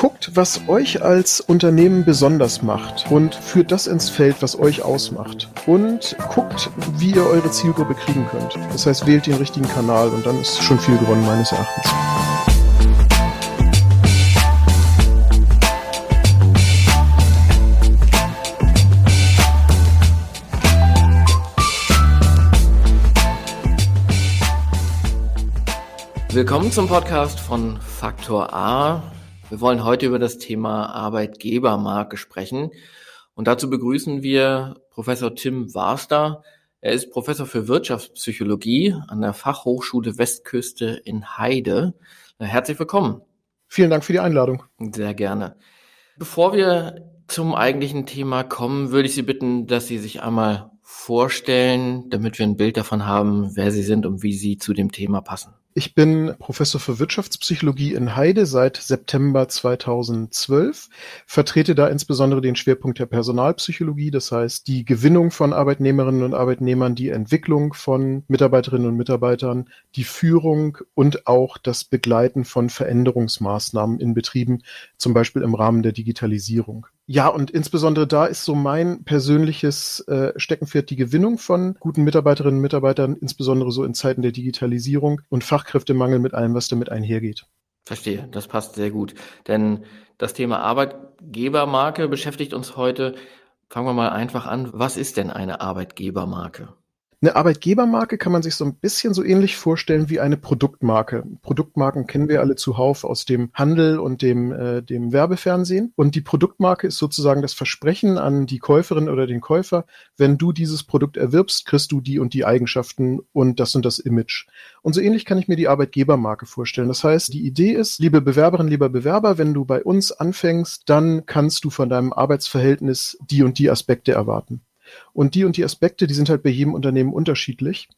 Guckt, was euch als Unternehmen besonders macht und führt das ins Feld, was euch ausmacht. Und guckt, wie ihr eure Zielgruppe kriegen könnt. Das heißt, wählt den richtigen Kanal und dann ist schon viel gewonnen meines Erachtens. Willkommen zum Podcast von Faktor A. Wir wollen heute über das Thema Arbeitgebermarke sprechen. Und dazu begrüßen wir Professor Tim Warster. Er ist Professor für Wirtschaftspsychologie an der Fachhochschule Westküste in Heide. Herzlich willkommen. Vielen Dank für die Einladung. Sehr gerne. Bevor wir zum eigentlichen Thema kommen, würde ich Sie bitten, dass Sie sich einmal vorstellen, damit wir ein Bild davon haben, wer Sie sind und wie Sie zu dem Thema passen. Ich bin Professor für Wirtschaftspsychologie in Heide seit September 2012, vertrete da insbesondere den Schwerpunkt der Personalpsychologie, das heißt die Gewinnung von Arbeitnehmerinnen und Arbeitnehmern, die Entwicklung von Mitarbeiterinnen und Mitarbeitern, die Führung und auch das Begleiten von Veränderungsmaßnahmen in Betrieben, zum Beispiel im Rahmen der Digitalisierung. Ja, und insbesondere da ist so mein persönliches äh, Steckenpferd die Gewinnung von guten Mitarbeiterinnen und Mitarbeitern, insbesondere so in Zeiten der Digitalisierung und Fachkräftemangel mit allem, was damit einhergeht. Verstehe, das passt sehr gut. Denn das Thema Arbeitgebermarke beschäftigt uns heute. Fangen wir mal einfach an. Was ist denn eine Arbeitgebermarke? Eine Arbeitgebermarke kann man sich so ein bisschen so ähnlich vorstellen wie eine Produktmarke. Produktmarken kennen wir alle zuhauf aus dem Handel und dem, äh, dem Werbefernsehen. Und die Produktmarke ist sozusagen das Versprechen an die Käuferin oder den Käufer, wenn du dieses Produkt erwirbst, kriegst du die und die Eigenschaften und das und das Image. Und so ähnlich kann ich mir die Arbeitgebermarke vorstellen. Das heißt, die Idee ist, liebe Bewerberin, lieber Bewerber, wenn du bei uns anfängst, dann kannst du von deinem Arbeitsverhältnis die und die Aspekte erwarten. Und die und die Aspekte, die sind halt bei jedem Unternehmen unterschiedlich.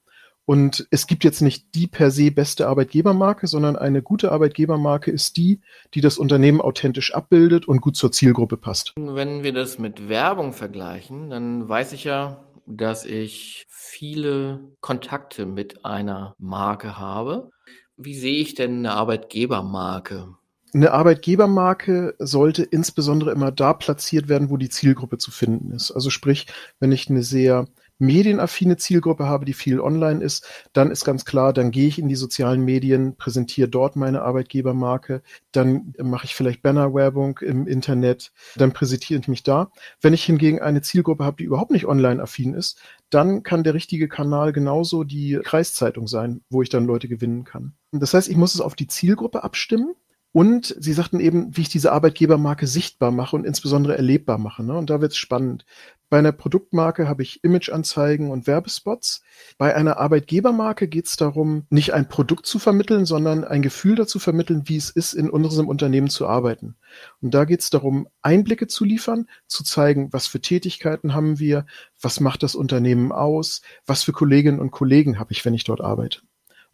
Und es gibt jetzt nicht die per se beste Arbeitgebermarke, sondern eine gute Arbeitgebermarke ist die, die das Unternehmen authentisch abbildet und gut zur Zielgruppe passt. Wenn wir das mit Werbung vergleichen, dann weiß ich ja, dass ich viele Kontakte mit einer Marke habe. Wie sehe ich denn eine Arbeitgebermarke? Eine Arbeitgebermarke sollte insbesondere immer da platziert werden, wo die Zielgruppe zu finden ist. Also sprich, wenn ich eine sehr medienaffine Zielgruppe habe, die viel online ist, dann ist ganz klar, dann gehe ich in die sozialen Medien, präsentiere dort meine Arbeitgebermarke, dann mache ich vielleicht Bannerwerbung im Internet, dann präsentiere ich mich da. Wenn ich hingegen eine Zielgruppe habe, die überhaupt nicht online affin ist, dann kann der richtige Kanal genauso die Kreiszeitung sein, wo ich dann Leute gewinnen kann. Das heißt, ich muss es auf die Zielgruppe abstimmen und sie sagten eben, wie ich diese Arbeitgebermarke sichtbar mache und insbesondere erlebbar mache. Ne? Und da wird es spannend. Bei einer Produktmarke habe ich Imageanzeigen und Werbespots. Bei einer Arbeitgebermarke geht es darum, nicht ein Produkt zu vermitteln, sondern ein Gefühl dazu vermitteln, wie es ist, in unserem Unternehmen zu arbeiten. Und da geht es darum, Einblicke zu liefern, zu zeigen, was für Tätigkeiten haben wir, was macht das Unternehmen aus, was für Kolleginnen und Kollegen habe ich, wenn ich dort arbeite.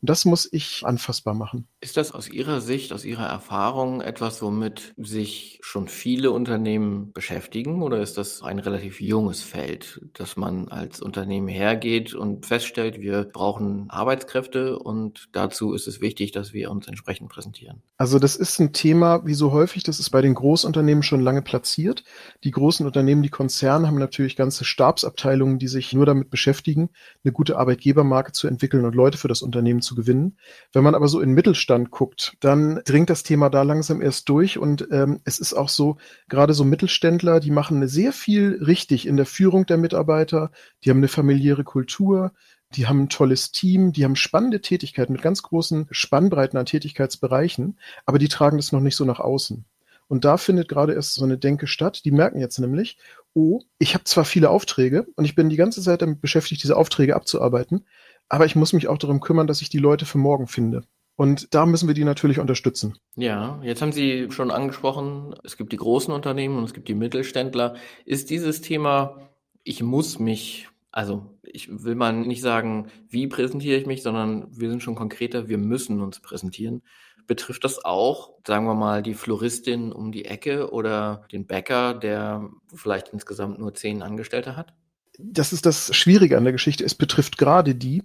Und das muss ich anfassbar machen. Ist das aus Ihrer Sicht, aus Ihrer Erfahrung etwas, womit sich schon viele Unternehmen beschäftigen oder ist das ein relativ junges Feld, dass man als Unternehmen hergeht und feststellt, wir brauchen Arbeitskräfte und dazu ist es wichtig, dass wir uns entsprechend präsentieren? Also das ist ein Thema, wie so häufig, das ist bei den Großunternehmen schon lange platziert. Die großen Unternehmen, die Konzerne haben natürlich ganze Stabsabteilungen, die sich nur damit beschäftigen, eine gute Arbeitgebermarke zu entwickeln und Leute für das Unternehmen zu gewinnen. Wenn man aber so in Mittelstand guckt, dann dringt das Thema da langsam erst durch und ähm, es ist auch so, gerade so Mittelständler, die machen sehr viel richtig in der Führung der Mitarbeiter, die haben eine familiäre Kultur, die haben ein tolles Team, die haben spannende Tätigkeiten mit ganz großen Spannbreiten an Tätigkeitsbereichen, aber die tragen das noch nicht so nach außen. Und da findet gerade erst so eine Denke statt. Die merken jetzt nämlich, oh, ich habe zwar viele Aufträge und ich bin die ganze Zeit damit beschäftigt, diese Aufträge abzuarbeiten, aber ich muss mich auch darum kümmern, dass ich die Leute für morgen finde. Und da müssen wir die natürlich unterstützen. Ja, jetzt haben Sie schon angesprochen, es gibt die großen Unternehmen und es gibt die Mittelständler. Ist dieses Thema, ich muss mich, also ich will mal nicht sagen, wie präsentiere ich mich, sondern wir sind schon konkreter, wir müssen uns präsentieren. Betrifft das auch, sagen wir mal, die Floristin um die Ecke oder den Bäcker, der vielleicht insgesamt nur zehn Angestellte hat? Das ist das Schwierige an der Geschichte. Es betrifft gerade die,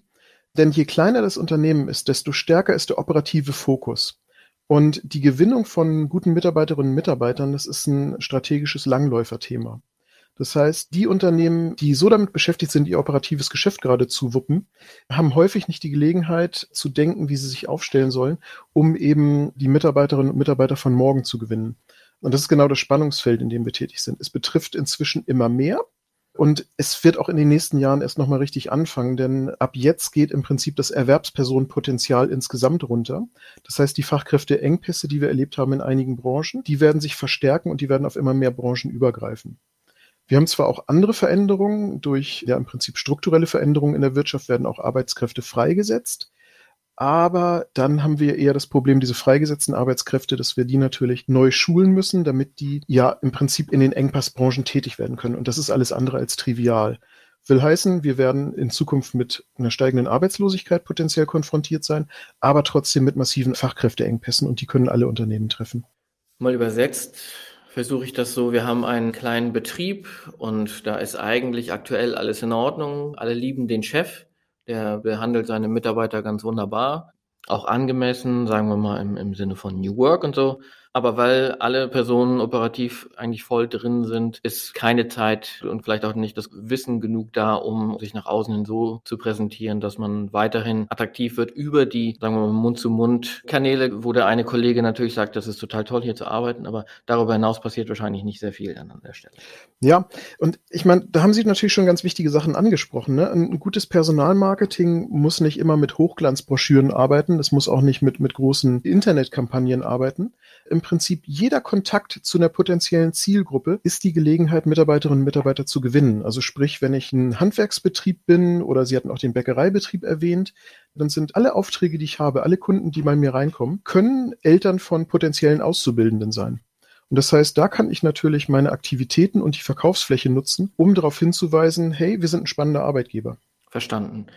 denn je kleiner das Unternehmen ist, desto stärker ist der operative Fokus. Und die Gewinnung von guten Mitarbeiterinnen und Mitarbeitern, das ist ein strategisches Langläuferthema. Das heißt, die Unternehmen, die so damit beschäftigt sind, ihr operatives Geschäft gerade zu wuppen, haben häufig nicht die Gelegenheit zu denken, wie sie sich aufstellen sollen, um eben die Mitarbeiterinnen und Mitarbeiter von morgen zu gewinnen. Und das ist genau das Spannungsfeld, in dem wir tätig sind. Es betrifft inzwischen immer mehr. Und es wird auch in den nächsten Jahren erst nochmal richtig anfangen, denn ab jetzt geht im Prinzip das Erwerbspersonenpotenzial insgesamt runter. Das heißt, die Fachkräfteengpässe, die wir erlebt haben in einigen Branchen, die werden sich verstärken und die werden auf immer mehr Branchen übergreifen. Wir haben zwar auch andere Veränderungen, durch ja im Prinzip strukturelle Veränderungen in der Wirtschaft werden auch Arbeitskräfte freigesetzt. Aber dann haben wir eher das Problem, diese freigesetzten Arbeitskräfte, dass wir die natürlich neu schulen müssen, damit die ja im Prinzip in den Engpassbranchen tätig werden können. Und das ist alles andere als trivial. Will heißen, wir werden in Zukunft mit einer steigenden Arbeitslosigkeit potenziell konfrontiert sein, aber trotzdem mit massiven Fachkräfteengpässen und die können alle Unternehmen treffen. Mal übersetzt versuche ich das so, wir haben einen kleinen Betrieb und da ist eigentlich aktuell alles in Ordnung. Alle lieben den Chef. Der behandelt seine Mitarbeiter ganz wunderbar, auch angemessen, sagen wir mal im, im Sinne von New Work und so. Aber weil alle Personen operativ eigentlich voll drin sind, ist keine Zeit und vielleicht auch nicht das Wissen genug da, um sich nach außen hin so zu präsentieren, dass man weiterhin attraktiv wird über die, sagen wir mal, Mund-zu-Mund-Kanäle, wo der eine Kollege natürlich sagt, das ist total toll hier zu arbeiten, aber darüber hinaus passiert wahrscheinlich nicht sehr viel dann an der Stelle. Ja, und ich meine, da haben Sie natürlich schon ganz wichtige Sachen angesprochen. Ne? Ein gutes Personalmarketing muss nicht immer mit Hochglanzbroschüren arbeiten, es muss auch nicht mit, mit großen Internetkampagnen arbeiten. Prinzip jeder Kontakt zu einer potenziellen Zielgruppe ist die Gelegenheit, Mitarbeiterinnen und Mitarbeiter zu gewinnen. Also sprich, wenn ich ein Handwerksbetrieb bin oder Sie hatten auch den Bäckereibetrieb erwähnt, dann sind alle Aufträge, die ich habe, alle Kunden, die bei mir reinkommen, können Eltern von potenziellen Auszubildenden sein. Und das heißt, da kann ich natürlich meine Aktivitäten und die Verkaufsfläche nutzen, um darauf hinzuweisen, hey, wir sind ein spannender Arbeitgeber. Verstanden.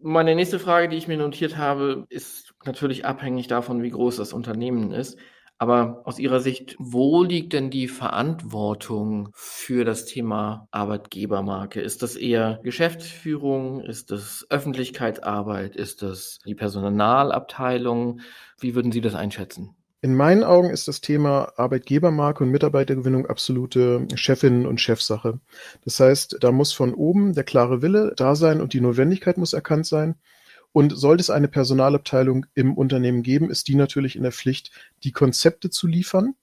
Meine nächste Frage, die ich mir notiert habe, ist natürlich abhängig davon, wie groß das Unternehmen ist. Aber aus Ihrer Sicht, wo liegt denn die Verantwortung für das Thema Arbeitgebermarke? Ist das eher Geschäftsführung? Ist das Öffentlichkeitsarbeit? Ist das die Personalabteilung? Wie würden Sie das einschätzen? In meinen Augen ist das Thema Arbeitgebermarke und Mitarbeitergewinnung absolute Chefinnen- und Chefsache. Das heißt, da muss von oben der klare Wille da sein und die Notwendigkeit muss erkannt sein. Und sollte es eine Personalabteilung im Unternehmen geben, ist die natürlich in der Pflicht, die Konzepte zu liefern.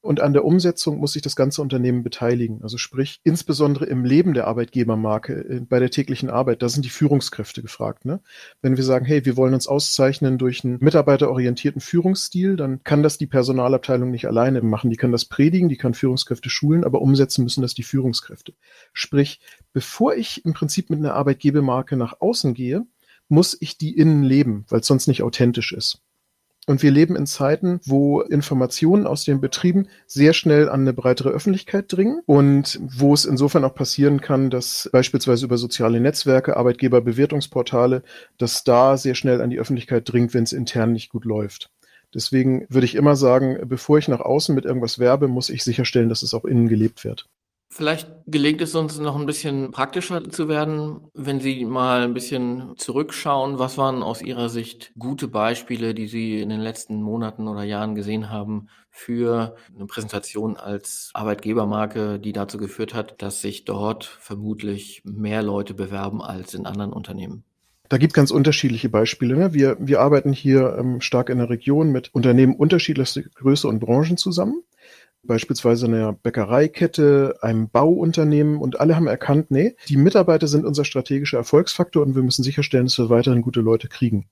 Und an der Umsetzung muss sich das ganze Unternehmen beteiligen. Also sprich, insbesondere im Leben der Arbeitgebermarke, äh, bei der täglichen Arbeit, da sind die Führungskräfte gefragt. Ne? Wenn wir sagen, hey, wir wollen uns auszeichnen durch einen mitarbeiterorientierten Führungsstil, dann kann das die Personalabteilung nicht alleine machen. Die kann das predigen, die kann Führungskräfte schulen, aber umsetzen müssen das die Führungskräfte. Sprich, bevor ich im Prinzip mit einer Arbeitgebermarke nach außen gehe, muss ich die innen leben, weil es sonst nicht authentisch ist. Und wir leben in Zeiten, wo Informationen aus den Betrieben sehr schnell an eine breitere Öffentlichkeit dringen und wo es insofern auch passieren kann, dass beispielsweise über soziale Netzwerke, Arbeitgeberbewertungsportale, dass da sehr schnell an die Öffentlichkeit dringt, wenn es intern nicht gut läuft. Deswegen würde ich immer sagen, bevor ich nach außen mit irgendwas werbe, muss ich sicherstellen, dass es auch innen gelebt wird. Vielleicht gelingt es uns noch ein bisschen praktischer zu werden, wenn Sie mal ein bisschen zurückschauen. Was waren aus Ihrer Sicht gute Beispiele, die Sie in den letzten Monaten oder Jahren gesehen haben für eine Präsentation als Arbeitgebermarke, die dazu geführt hat, dass sich dort vermutlich mehr Leute bewerben als in anderen Unternehmen? Da gibt ganz unterschiedliche Beispiele. Ne? Wir, wir arbeiten hier ähm, stark in der Region mit Unternehmen unterschiedlichster Größe und Branchen zusammen beispielsweise einer Bäckereikette, einem Bauunternehmen und alle haben erkannt, nee, die Mitarbeiter sind unser strategischer Erfolgsfaktor und wir müssen sicherstellen, dass wir weiterhin gute Leute kriegen.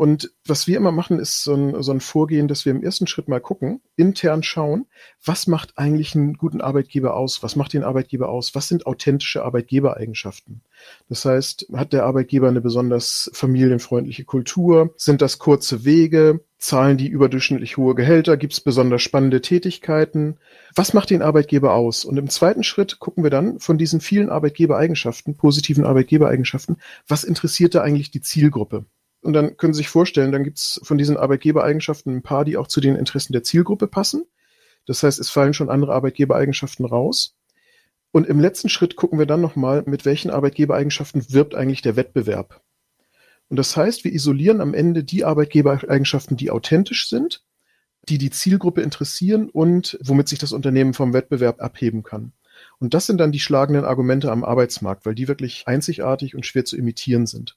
Und was wir immer machen, ist so ein, so ein Vorgehen, dass wir im ersten Schritt mal gucken, intern schauen, was macht eigentlich einen guten Arbeitgeber aus? Was macht den Arbeitgeber aus? Was sind authentische Arbeitgebereigenschaften? Das heißt, hat der Arbeitgeber eine besonders familienfreundliche Kultur? Sind das kurze Wege? Zahlen die überdurchschnittlich hohe Gehälter? Gibt es besonders spannende Tätigkeiten? Was macht den Arbeitgeber aus? Und im zweiten Schritt gucken wir dann von diesen vielen Arbeitgebereigenschaften, positiven Arbeitgebereigenschaften, was interessiert da eigentlich die Zielgruppe? Und dann können Sie sich vorstellen, dann gibt es von diesen Arbeitgebereigenschaften ein paar, die auch zu den Interessen der Zielgruppe passen. Das heißt, es fallen schon andere Arbeitgebereigenschaften raus. Und im letzten Schritt gucken wir dann nochmal, mit welchen Arbeitgebereigenschaften wirbt eigentlich der Wettbewerb. Und das heißt, wir isolieren am Ende die Arbeitgebereigenschaften, die authentisch sind, die die Zielgruppe interessieren und womit sich das Unternehmen vom Wettbewerb abheben kann. Und das sind dann die schlagenden Argumente am Arbeitsmarkt, weil die wirklich einzigartig und schwer zu imitieren sind.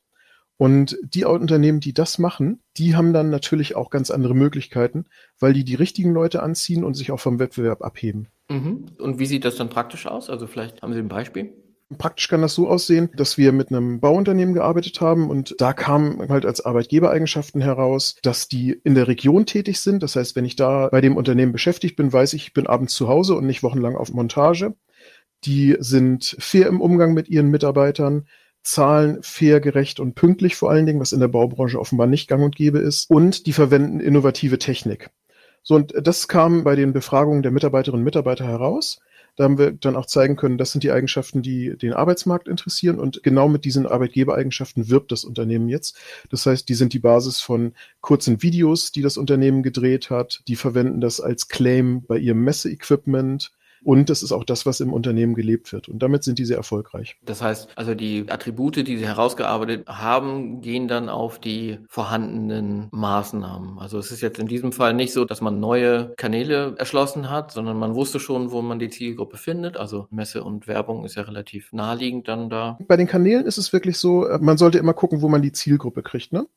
Und die Unternehmen, die das machen, die haben dann natürlich auch ganz andere Möglichkeiten, weil die die richtigen Leute anziehen und sich auch vom Wettbewerb abheben. Mhm. Und wie sieht das dann praktisch aus? Also vielleicht haben Sie ein Beispiel? Praktisch kann das so aussehen, dass wir mit einem Bauunternehmen gearbeitet haben und da kamen halt als Arbeitgebereigenschaften heraus, dass die in der Region tätig sind. Das heißt, wenn ich da bei dem Unternehmen beschäftigt bin, weiß ich, ich bin abends zu Hause und nicht wochenlang auf Montage. Die sind fair im Umgang mit ihren Mitarbeitern, zahlen fair, gerecht und pünktlich vor allen Dingen, was in der Baubranche offenbar nicht gang und gäbe ist. Und die verwenden innovative Technik. So, und das kam bei den Befragungen der Mitarbeiterinnen und Mitarbeiter heraus. Da haben wir dann auch zeigen können, das sind die Eigenschaften, die den Arbeitsmarkt interessieren und genau mit diesen Arbeitgebereigenschaften wirbt das Unternehmen jetzt. Das heißt, die sind die Basis von kurzen Videos, die das Unternehmen gedreht hat. Die verwenden das als Claim bei ihrem Messeequipment. Und das ist auch das, was im Unternehmen gelebt wird. Und damit sind die sehr erfolgreich. Das heißt, also die Attribute, die Sie herausgearbeitet haben, gehen dann auf die vorhandenen Maßnahmen. Also es ist jetzt in diesem Fall nicht so, dass man neue Kanäle erschlossen hat, sondern man wusste schon, wo man die Zielgruppe findet. Also Messe und Werbung ist ja relativ naheliegend dann da. Bei den Kanälen ist es wirklich so, man sollte immer gucken, wo man die Zielgruppe kriegt. Ne?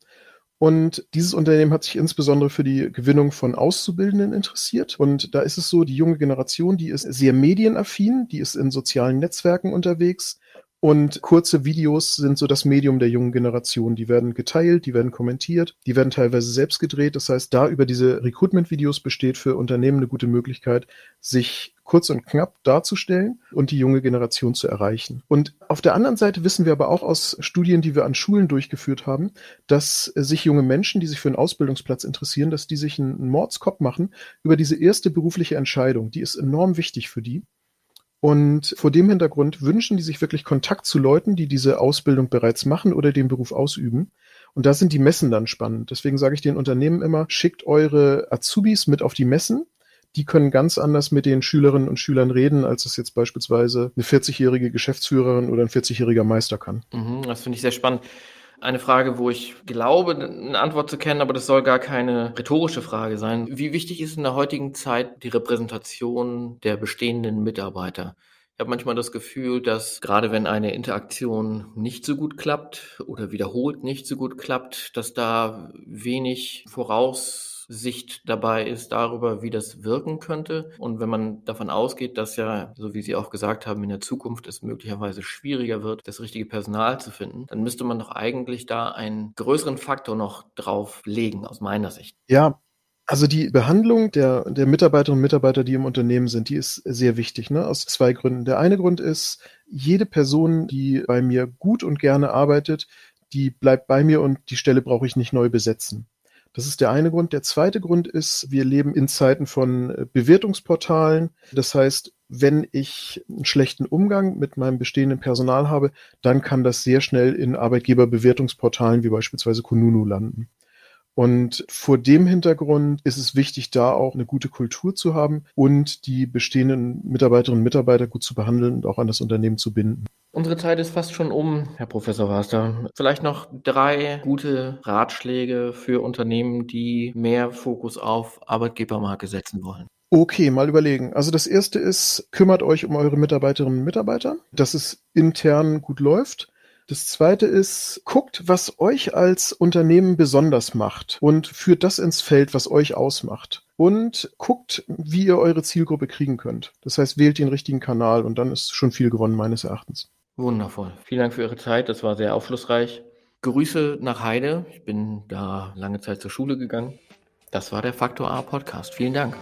Und dieses Unternehmen hat sich insbesondere für die Gewinnung von Auszubildenden interessiert. Und da ist es so, die junge Generation, die ist sehr medienaffin, die ist in sozialen Netzwerken unterwegs. Und kurze Videos sind so das Medium der jungen Generation. Die werden geteilt, die werden kommentiert, die werden teilweise selbst gedreht. Das heißt, da über diese Recruitment-Videos besteht für Unternehmen eine gute Möglichkeit, sich kurz und knapp darzustellen und die junge Generation zu erreichen. Und auf der anderen Seite wissen wir aber auch aus Studien, die wir an Schulen durchgeführt haben, dass sich junge Menschen, die sich für einen Ausbildungsplatz interessieren, dass die sich einen Mordskopf machen über diese erste berufliche Entscheidung. Die ist enorm wichtig für die. Und vor dem Hintergrund wünschen die sich wirklich Kontakt zu Leuten, die diese Ausbildung bereits machen oder den Beruf ausüben. Und da sind die Messen dann spannend. Deswegen sage ich den Unternehmen immer, schickt eure Azubis mit auf die Messen die können ganz anders mit den Schülerinnen und Schülern reden, als es jetzt beispielsweise eine 40-jährige Geschäftsführerin oder ein 40-jähriger Meister kann. Mhm, das finde ich sehr spannend. Eine Frage, wo ich glaube, eine Antwort zu kennen, aber das soll gar keine rhetorische Frage sein. Wie wichtig ist in der heutigen Zeit die Repräsentation der bestehenden Mitarbeiter? Ich habe manchmal das Gefühl, dass gerade wenn eine Interaktion nicht so gut klappt oder wiederholt nicht so gut klappt, dass da wenig voraus Sicht dabei ist darüber, wie das wirken könnte. Und wenn man davon ausgeht, dass ja, so wie Sie auch gesagt haben, in der Zukunft es möglicherweise schwieriger wird, das richtige Personal zu finden, dann müsste man doch eigentlich da einen größeren Faktor noch drauf legen, aus meiner Sicht. Ja, also die Behandlung der, der Mitarbeiterinnen und Mitarbeiter, die im Unternehmen sind, die ist sehr wichtig, ne? aus zwei Gründen. Der eine Grund ist, jede Person, die bei mir gut und gerne arbeitet, die bleibt bei mir und die Stelle brauche ich nicht neu besetzen. Das ist der eine Grund. Der zweite Grund ist, wir leben in Zeiten von äh, Bewertungsportalen. Das heißt, wenn ich einen schlechten Umgang mit meinem bestehenden Personal habe, dann kann das sehr schnell in Arbeitgeberbewertungsportalen wie beispielsweise Kununu landen. Und vor dem Hintergrund ist es wichtig, da auch eine gute Kultur zu haben und die bestehenden Mitarbeiterinnen und Mitarbeiter gut zu behandeln und auch an das Unternehmen zu binden. Unsere Zeit ist fast schon um, Herr Professor Waster. Vielleicht noch drei gute Ratschläge für Unternehmen, die mehr Fokus auf Arbeitgebermarke setzen wollen. Okay, mal überlegen. Also das erste ist, kümmert euch um eure Mitarbeiterinnen und Mitarbeiter, dass es intern gut läuft. Das zweite ist, guckt, was euch als Unternehmen besonders macht und führt das ins Feld, was euch ausmacht. Und guckt, wie ihr eure Zielgruppe kriegen könnt. Das heißt, wählt den richtigen Kanal und dann ist schon viel gewonnen, meines Erachtens. Wundervoll. Vielen Dank für Ihre Zeit. Das war sehr aufschlussreich. Grüße nach Heide. Ich bin da lange Zeit zur Schule gegangen. Das war der Faktor A Podcast. Vielen Dank.